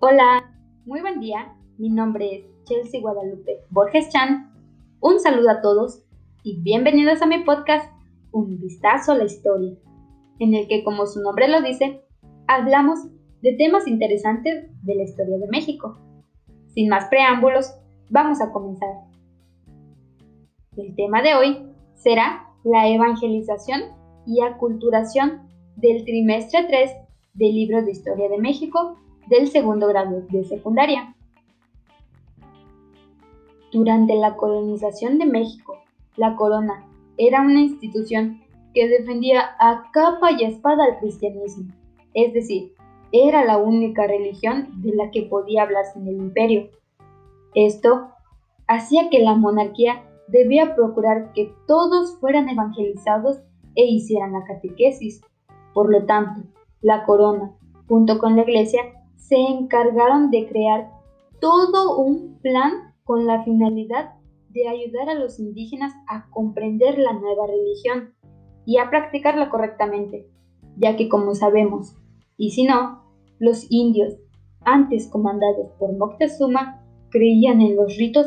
Hola, muy buen día. Mi nombre es Chelsea Guadalupe Borges Chan. Un saludo a todos y bienvenidos a mi podcast Un vistazo a la historia, en el que, como su nombre lo dice, hablamos de temas interesantes de la historia de México. Sin más preámbulos, vamos a comenzar. El tema de hoy será la evangelización y aculturación del trimestre 3 del libro de Historia de México del segundo grado de secundaria. Durante la colonización de México, la corona era una institución que defendía a capa y espada al cristianismo, es decir, era la única religión de la que podía hablarse en el imperio. Esto hacía que la monarquía debía procurar que todos fueran evangelizados e hicieran la catequesis. Por lo tanto, la corona, junto con la iglesia, se encargaron de crear todo un plan con la finalidad de ayudar a los indígenas a comprender la nueva religión y a practicarla correctamente, ya que como sabemos, y si no, los indios, antes comandados por Moctezuma, creían en los ritos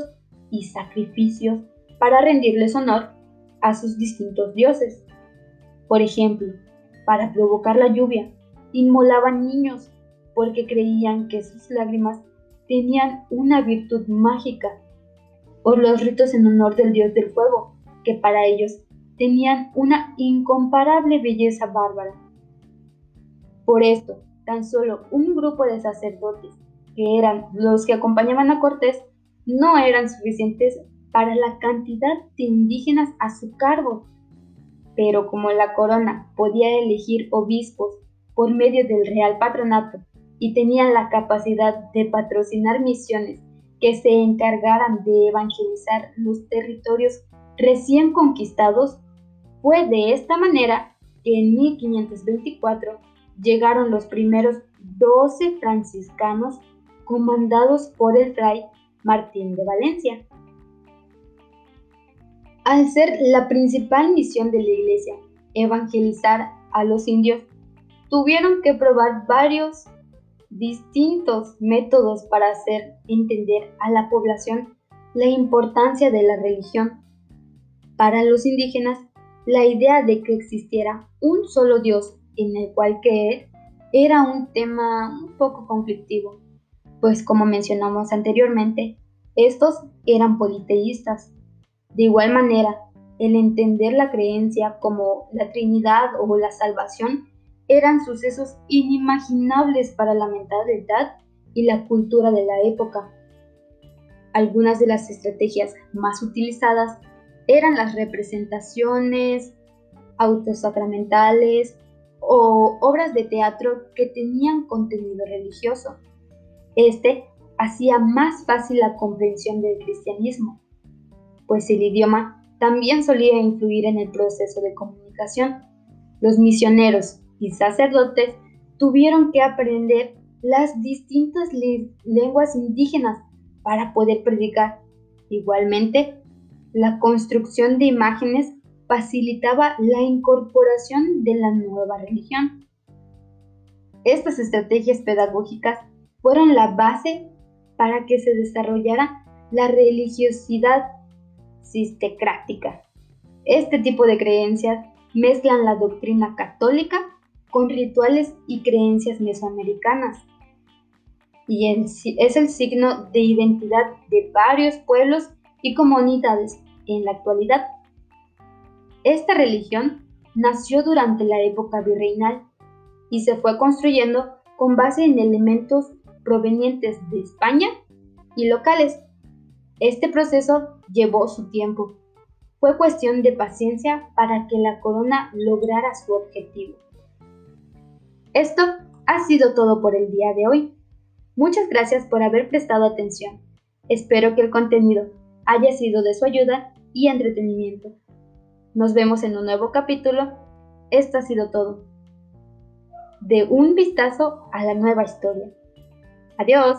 y sacrificios para rendirles honor a sus distintos dioses. Por ejemplo, para provocar la lluvia, inmolaban niños porque creían que sus lágrimas tenían una virtud mágica, o los ritos en honor del dios del fuego, que para ellos tenían una incomparable belleza bárbara. Por esto, tan solo un grupo de sacerdotes, que eran los que acompañaban a Cortés, no eran suficientes para la cantidad de indígenas a su cargo. Pero como la corona podía elegir obispos por medio del real patronato y tenían la capacidad de patrocinar misiones que se encargaran de evangelizar los territorios recién conquistados, fue de esta manera que en 1524 llegaron los primeros 12 franciscanos comandados por el fray Martín de Valencia. Al ser la principal misión de la iglesia evangelizar a los indios, tuvieron que probar varios distintos métodos para hacer entender a la población la importancia de la religión. Para los indígenas, la idea de que existiera un solo Dios en el cual creer era un tema un poco conflictivo, pues como mencionamos anteriormente, estos eran politeístas. De igual manera, el entender la creencia como la Trinidad o la salvación eran sucesos inimaginables para la mentalidad y la cultura de la época. Algunas de las estrategias más utilizadas eran las representaciones autosacramentales o obras de teatro que tenían contenido religioso. Este hacía más fácil la comprensión del cristianismo, pues el idioma también solía influir en el proceso de comunicación. Los misioneros y sacerdotes tuvieron que aprender las distintas lenguas indígenas para poder predicar. Igualmente, la construcción de imágenes facilitaba la incorporación de la nueva religión. Estas estrategias pedagógicas fueron la base para que se desarrollara la religiosidad sistecrática. Este tipo de creencias mezclan la doctrina católica con rituales y creencias mesoamericanas. Y es el signo de identidad de varios pueblos y comunidades en la actualidad. Esta religión nació durante la época virreinal y se fue construyendo con base en elementos provenientes de España y locales. Este proceso llevó su tiempo. Fue cuestión de paciencia para que la corona lograra su objetivo. Esto ha sido todo por el día de hoy. Muchas gracias por haber prestado atención. Espero que el contenido haya sido de su ayuda y entretenimiento. Nos vemos en un nuevo capítulo. Esto ha sido todo. De un vistazo a la nueva historia. Adiós.